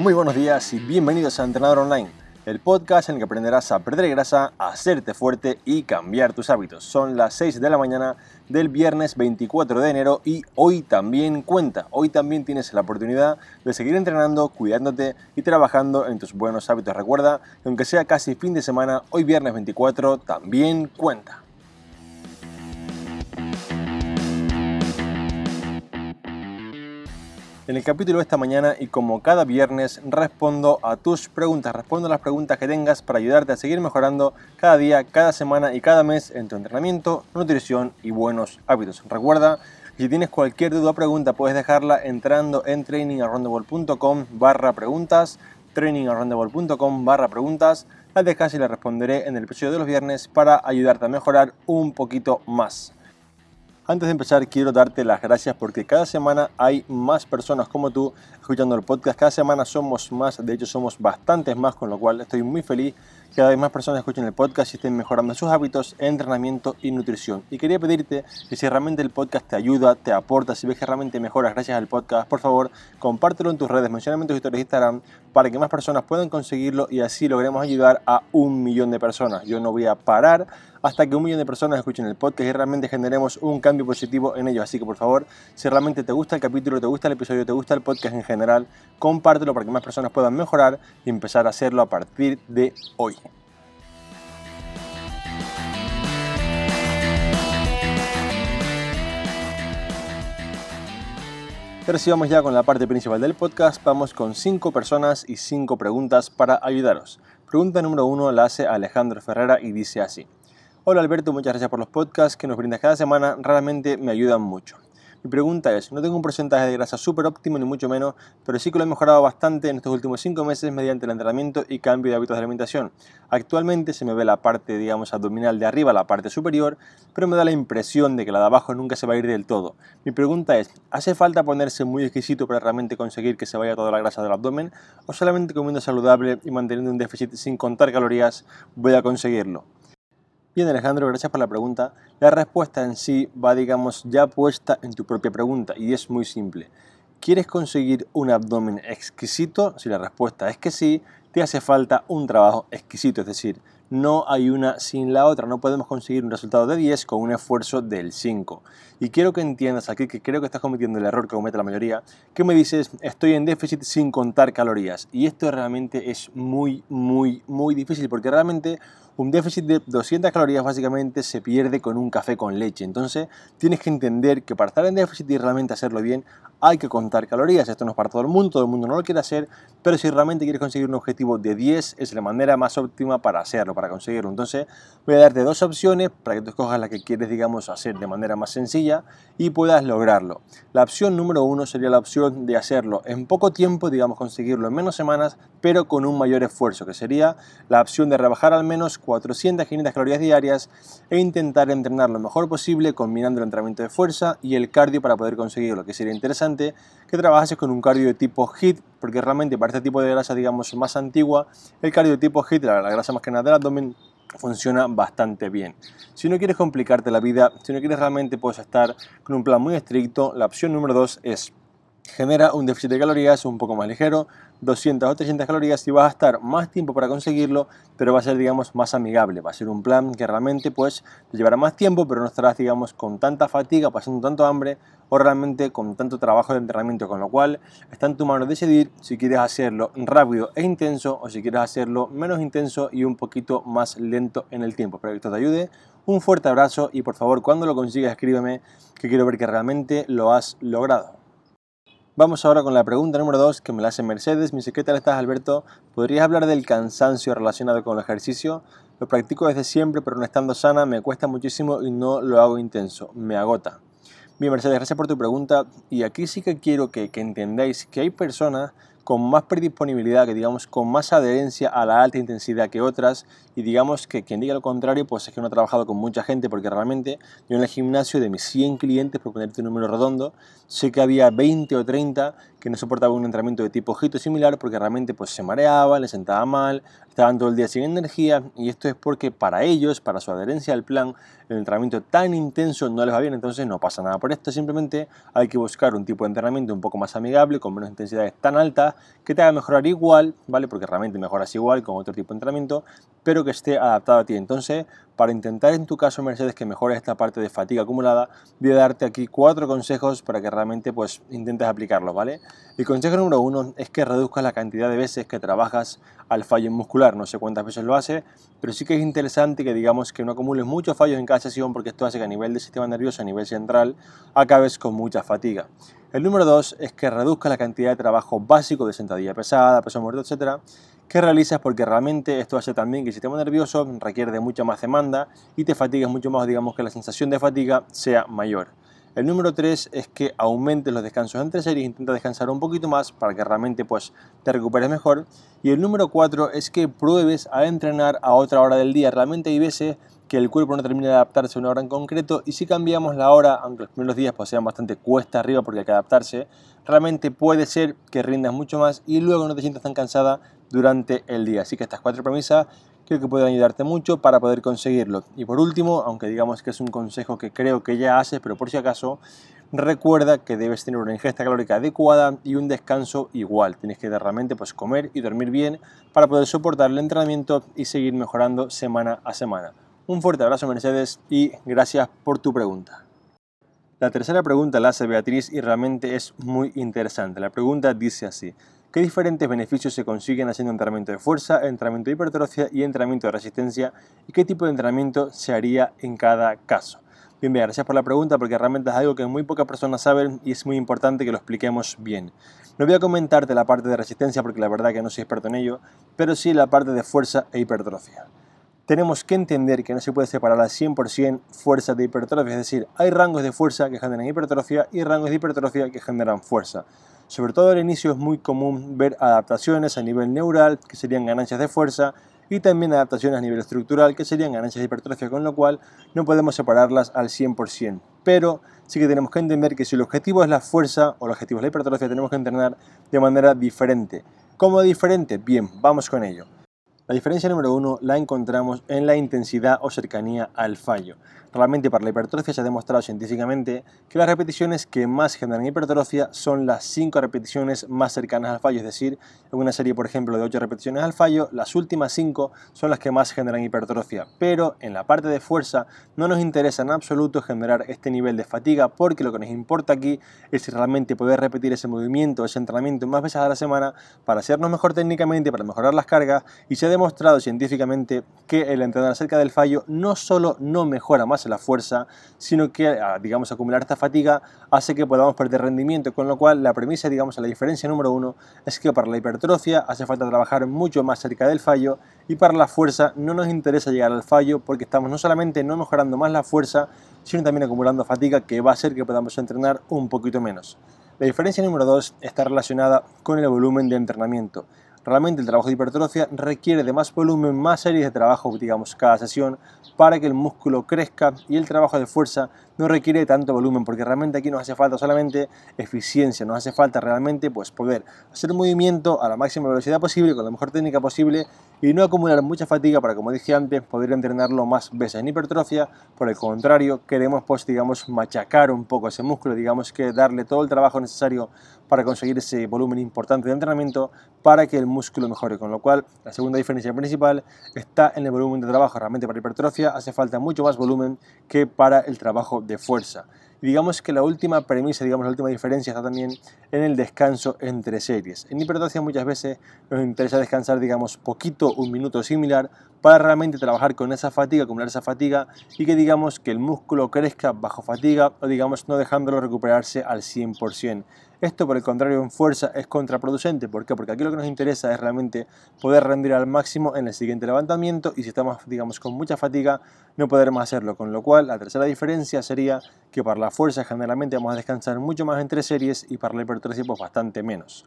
Muy buenos días y bienvenidos a Entrenador Online, el podcast en el que aprenderás a perder grasa, hacerte fuerte y cambiar tus hábitos. Son las 6 de la mañana del viernes 24 de enero y hoy también cuenta. Hoy también tienes la oportunidad de seguir entrenando, cuidándote y trabajando en tus buenos hábitos. Recuerda que aunque sea casi fin de semana, hoy viernes 24 también cuenta. En el capítulo de esta mañana y como cada viernes respondo a tus preguntas, respondo a las preguntas que tengas para ayudarte a seguir mejorando cada día, cada semana y cada mes en tu entrenamiento, nutrición y buenos hábitos. Recuerda, si tienes cualquier duda o pregunta puedes dejarla entrando en trainingaroundtheworld.com barra preguntas, trainingaroundtheworld.com barra preguntas, las dejas y las responderé en el episodio de los viernes para ayudarte a mejorar un poquito más. Antes de empezar, quiero darte las gracias porque cada semana hay más personas como tú escuchando el podcast. Cada semana somos más, de hecho somos bastantes más, con lo cual estoy muy feliz que cada vez más personas escuchen el podcast y estén mejorando sus hábitos, entrenamiento y nutrición. Y quería pedirte que si realmente el podcast te ayuda, te aporta, si ves que realmente mejoras gracias al podcast, por favor, compártelo en tus redes, mencioname en tus historias de Instagram para que más personas puedan conseguirlo y así logremos ayudar a un millón de personas. Yo no voy a parar hasta que un millón de personas escuchen el podcast y realmente generemos un cambio positivo en ellos. Así que por favor, si realmente te gusta el capítulo, te gusta el episodio, te gusta el podcast en general, compártelo para que más personas puedan mejorar y empezar a hacerlo a partir de hoy. Vamos ya con la parte principal del podcast, vamos con 5 personas y 5 preguntas para ayudaros. Pregunta número 1 la hace Alejandro Ferrera y dice así. Hola Alberto, muchas gracias por los podcasts que nos brindas cada semana, realmente me ayudan mucho. Mi pregunta es, no tengo un porcentaje de grasa súper óptimo ni mucho menos, pero sí que lo he mejorado bastante en estos últimos 5 meses mediante el entrenamiento y cambio de hábitos de alimentación. Actualmente se me ve la parte, digamos, abdominal de arriba, la parte superior, pero me da la impresión de que la de abajo nunca se va a ir del todo. Mi pregunta es, ¿hace falta ponerse muy exquisito para realmente conseguir que se vaya toda la grasa del abdomen? ¿O solamente comiendo saludable y manteniendo un déficit sin contar calorías voy a conseguirlo? Bien Alejandro, gracias por la pregunta. La respuesta en sí va, digamos, ya puesta en tu propia pregunta y es muy simple. ¿Quieres conseguir un abdomen exquisito? Si la respuesta es que sí, te hace falta un trabajo exquisito, es decir, no hay una sin la otra, no podemos conseguir un resultado de 10 con un esfuerzo del 5. Y quiero que entiendas aquí que creo que estás cometiendo el error que comete la mayoría, que me dices, estoy en déficit sin contar calorías. Y esto realmente es muy, muy, muy difícil, porque realmente un déficit de 200 calorías básicamente se pierde con un café con leche. Entonces tienes que entender que para estar en déficit y realmente hacerlo bien, hay que contar calorías. Esto no es para todo el mundo, todo el mundo no lo quiere hacer, pero si realmente quieres conseguir un objetivo de 10, es la manera más óptima para hacerlo, para conseguirlo. Entonces voy a darte dos opciones para que tú escojas la que quieres, digamos, hacer de manera más sencilla y puedas lograrlo. La opción número uno sería la opción de hacerlo en poco tiempo, digamos, conseguirlo en menos semanas, pero con un mayor esfuerzo, que sería la opción de rebajar al menos 400, 500 calorías diarias e intentar entrenar lo mejor posible combinando el entrenamiento de fuerza y el cardio para poder conseguirlo, que sería interesante que trabajes con un cardio de tipo HIT, porque realmente para este tipo de grasa, digamos, más antigua, el cardio de tipo HIT, la, la grasa más que nada del abdomen, funciona bastante bien. Si no quieres complicarte la vida, si no quieres realmente puedes estar con un plan muy estricto, la opción número 2 es genera un déficit de calorías un poco más ligero, 200 o 300 calorías y vas a estar más tiempo para conseguirlo, pero va a ser, digamos, más amigable. Va a ser un plan que realmente, pues, te llevará más tiempo, pero no estarás, digamos, con tanta fatiga, pasando tanto hambre o realmente con tanto trabajo de entrenamiento, con lo cual está en tu mano decidir si quieres hacerlo rápido e intenso o si quieres hacerlo menos intenso y un poquito más lento en el tiempo. Espero que esto te ayude. Un fuerte abrazo y por favor, cuando lo consigas, escríbeme que quiero ver que realmente lo has logrado. Vamos ahora con la pregunta número 2 que me la hace Mercedes. Me dice, ¿qué tal estás Alberto? ¿Podrías hablar del cansancio relacionado con el ejercicio? Lo practico desde siempre, pero no estando sana me cuesta muchísimo y no lo hago intenso. Me agota. Bien, Mercedes, gracias por tu pregunta. Y aquí sí que quiero que, que entendáis que hay personas con más predisponibilidad, que digamos con más adherencia a la alta intensidad que otras y digamos que quien diga lo contrario pues es que no ha trabajado con mucha gente porque realmente yo en el gimnasio de mis 100 clientes, por ponerte un número redondo, sé que había 20 o 30 que no soportaban un entrenamiento de tipo ojito similar porque realmente pues se mareaban, les sentaba mal, estaban todo el día sin energía y esto es porque para ellos, para su adherencia al plan, el entrenamiento tan intenso no les va bien, entonces no pasa nada por esto, simplemente hay que buscar un tipo de entrenamiento un poco más amigable, con menos intensidades tan altas que te haga mejorar igual, ¿vale? Porque realmente mejoras igual con otro tipo de entrenamiento, pero que esté adaptado a ti. Entonces, para intentar en tu caso, Mercedes, que mejores esta parte de fatiga acumulada, voy a darte aquí cuatro consejos para que realmente pues intentes aplicarlos, ¿vale? El consejo número uno es que reduzcas la cantidad de veces que trabajas al fallo muscular. No sé cuántas veces lo hace, pero sí que es interesante que digamos que no acumules muchos fallos en cada sesión porque esto hace que a nivel del sistema nervioso, a nivel central, acabes con mucha fatiga. El número dos es que reduzca la cantidad de trabajo básico de sentadilla pesada, peso muerto, etcétera, que realizas porque realmente esto hace también que el sistema nervioso requiere de mucha más demanda y te fatigues mucho más, digamos que la sensación de fatiga sea mayor. El número 3 es que aumentes los descansos entre series, intenta descansar un poquito más para que realmente pues, te recuperes mejor. Y el número 4 es que pruebes a entrenar a otra hora del día. Realmente hay veces que el cuerpo no termina de adaptarse a una hora en concreto y si cambiamos la hora, aunque los primeros días pues, sean bastante cuesta arriba porque hay que adaptarse, realmente puede ser que rindas mucho más y luego no te sientas tan cansada durante el día. Así que estas cuatro premisas creo que pueden ayudarte mucho para poder conseguirlo. Y por último, aunque digamos que es un consejo que creo que ya haces, pero por si acaso, recuerda que debes tener una ingesta calórica adecuada y un descanso igual. Tienes que realmente pues, comer y dormir bien para poder soportar el entrenamiento y seguir mejorando semana a semana. Un fuerte abrazo Mercedes y gracias por tu pregunta. La tercera pregunta la hace Beatriz y realmente es muy interesante. La pregunta dice así. ¿Qué diferentes beneficios se consiguen haciendo entrenamiento de fuerza, entrenamiento de hipertrofia y entrenamiento de resistencia? ¿Y qué tipo de entrenamiento se haría en cada caso? Bien, bien, gracias por la pregunta porque realmente es algo que muy pocas personas saben y es muy importante que lo expliquemos bien. No voy a comentarte la parte de resistencia porque la verdad que no soy experto en ello, pero sí la parte de fuerza e hipertrofia tenemos que entender que no se puede separar al 100% fuerza de hipertrofia, es decir, hay rangos de fuerza que generan hipertrofia y rangos de hipertrofia que generan fuerza. Sobre todo al inicio es muy común ver adaptaciones a nivel neural, que serían ganancias de fuerza, y también adaptaciones a nivel estructural, que serían ganancias de hipertrofia, con lo cual no podemos separarlas al 100%. Pero sí que tenemos que entender que si el objetivo es la fuerza o el objetivo es la hipertrofia, tenemos que entrenar de manera diferente. ¿Cómo diferente? Bien, vamos con ello. La diferencia número uno la encontramos en la intensidad o cercanía al fallo. Realmente para la hipertrofia se ha demostrado científicamente que las repeticiones que más generan hipertrofia son las 5 repeticiones más cercanas al fallo, es decir, en una serie por ejemplo de 8 repeticiones al fallo, las últimas 5 son las que más generan hipertrofia, pero en la parte de fuerza no nos interesa en absoluto generar este nivel de fatiga porque lo que nos importa aquí es realmente poder repetir ese movimiento, ese entrenamiento más veces a la semana para hacernos mejor técnicamente, para mejorar las cargas. Y se ha demostrado científicamente que el entrenar cerca del fallo no solo no mejora más la fuerza, sino que, ah, digamos, acumular esta fatiga hace que podamos perder rendimiento, con lo cual la premisa, digamos, la diferencia número uno es que para la hipertrofia hace falta trabajar mucho más cerca del fallo y para la fuerza no nos interesa llegar al fallo porque estamos no solamente no mejorando más la fuerza, sino también acumulando fatiga que va a hacer que podamos entrenar un poquito menos. La diferencia número dos está relacionada con el volumen de entrenamiento. Realmente el trabajo de hipertrofia requiere de más volumen, más series de trabajo, digamos, cada sesión, para que el músculo crezca y el trabajo de fuerza no requiere tanto volumen, porque realmente aquí nos hace falta solamente eficiencia, nos hace falta realmente pues, poder hacer movimiento a la máxima velocidad posible, con la mejor técnica posible y no acumular mucha fatiga para, como dije antes, poder entrenarlo más veces en hipertrofia. Por el contrario, queremos pues, digamos, machacar un poco ese músculo, digamos que darle todo el trabajo necesario para conseguir ese volumen importante de entrenamiento para que el músculo mejore. Con lo cual, la segunda diferencia principal está en el volumen de trabajo. Realmente para hipertrofia hace falta mucho más volumen que para el trabajo de fuerza. Y digamos que la última premisa, digamos la última diferencia está también en el descanso entre series. En hipertrofia muchas veces nos interesa descansar, digamos, poquito, un minuto similar, para realmente trabajar con esa fatiga, acumular esa fatiga y que digamos que el músculo crezca bajo fatiga o digamos no dejándolo recuperarse al 100%. Esto, por el contrario, en fuerza es contraproducente. ¿Por qué? Porque aquí lo que nos interesa es realmente poder rendir al máximo en el siguiente levantamiento y si estamos, digamos, con mucha fatiga, no podremos hacerlo. Con lo cual, la tercera diferencia sería que para la fuerza generalmente vamos a descansar mucho más entre series y para la hipertrofia pues bastante menos.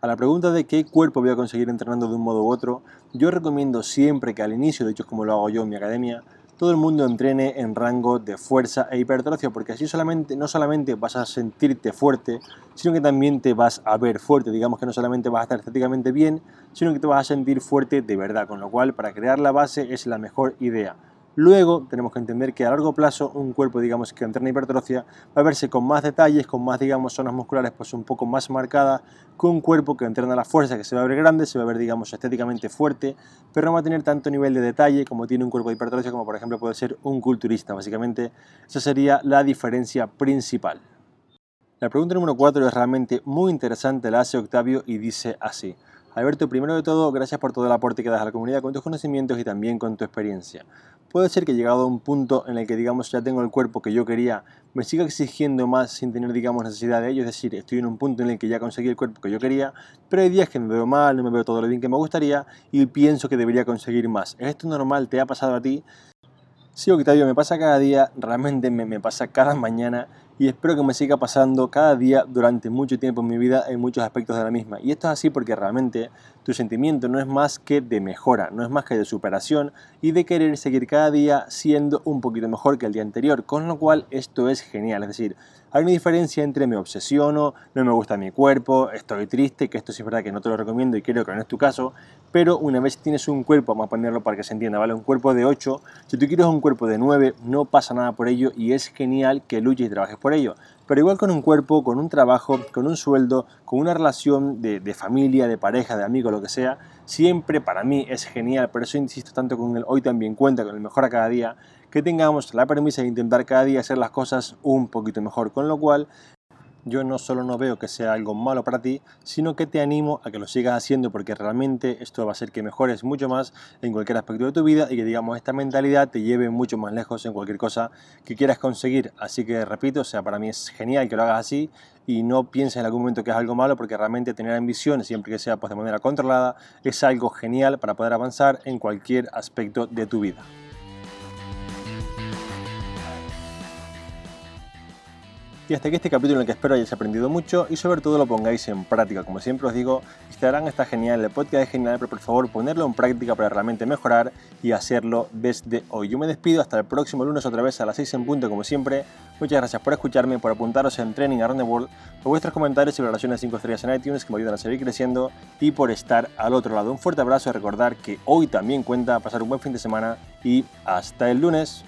A la pregunta de qué cuerpo voy a conseguir entrenando de un modo u otro, yo recomiendo siempre que al inicio, de hecho como lo hago yo en mi academia, todo el mundo entrene en rango de fuerza e hipertrofia, porque así solamente, no solamente vas a sentirte fuerte, sino que también te vas a ver fuerte. Digamos que no solamente vas a estar estéticamente bien, sino que te vas a sentir fuerte de verdad, con lo cual para crear la base es la mejor idea. Luego tenemos que entender que a largo plazo un cuerpo, digamos, que entrena hipertrofia va a verse con más detalles, con más, digamos, zonas musculares pues un poco más marcadas, que un cuerpo que entrena la fuerza, que se va a ver grande, se va a ver, digamos, estéticamente fuerte, pero no va a tener tanto nivel de detalle como tiene un cuerpo de hipertrofia, como por ejemplo puede ser un culturista. Básicamente, esa sería la diferencia principal. La pregunta número 4 es realmente muy interesante, la hace Octavio y dice así. Alberto, primero de todo, gracias por todo el aporte que das a la comunidad con tus conocimientos y también con tu experiencia. Puede ser que llegado a un punto en el que, digamos, ya tengo el cuerpo que yo quería, me siga exigiendo más sin tener, digamos, necesidad de ello. Es decir, estoy en un punto en el que ya conseguí el cuerpo que yo quería, pero hay días que me veo mal, no me veo todo lo bien que me gustaría y pienso que debería conseguir más. ¿Es esto normal? ¿Te ha pasado a ti? Sí, Octavio, me pasa cada día, realmente me, me pasa cada mañana y espero que me siga pasando cada día durante mucho tiempo en mi vida en muchos aspectos de la misma. Y esto es así porque realmente tu sentimiento no es más que de mejora, no es más que de superación y de querer seguir cada día siendo un poquito mejor que el día anterior, con lo cual esto es genial. Es decir, hay una diferencia entre me obsesiono, no me gusta mi cuerpo, estoy triste, que esto sí es verdad que no te lo recomiendo y creo que no es tu caso, pero una vez tienes un cuerpo, vamos a ponerlo para que se entienda, ¿vale? Un cuerpo de 8, si tú quieres un cuerpo de 9, no pasa nada por ello y es genial que luches y trabajes por ello. Pero igual con un cuerpo, con un trabajo, con un sueldo, con una relación de, familia, de pareja, de amigo, lo que sea, siempre para mí es genial, por eso insisto tanto con el hoy también cuenta, con el mejor a cada día, que tengamos la premisa de intentar cada día hacer las cosas un poquito mejor, con lo cual yo no solo no veo que sea algo malo para ti, sino que te animo a que lo sigas haciendo porque realmente esto va a hacer que mejores mucho más en cualquier aspecto de tu vida y que digamos esta mentalidad te lleve mucho más lejos en cualquier cosa que quieras conseguir. Así que repito, sea, para mí es genial que lo hagas así y no pienses en algún momento que es algo malo porque realmente tener ambición, siempre que sea pues, de manera controlada, es algo genial para poder avanzar en cualquier aspecto de tu vida. Y hasta aquí este capítulo en el que espero hayáis aprendido mucho y sobre todo lo pongáis en práctica. Como siempre os digo, Instagram está genial, el podcast es genial, pero por favor ponerlo en práctica para realmente mejorar y hacerlo desde hoy. Yo me despido hasta el próximo lunes otra vez a las 6 en punto como siempre. Muchas gracias por escucharme, por apuntaros en Training Around the World, por vuestros comentarios y valoraciones 5 estrellas en iTunes que me ayudan a seguir creciendo y por estar al otro lado. Un fuerte abrazo y recordar que hoy también cuenta pasar un buen fin de semana y hasta el lunes.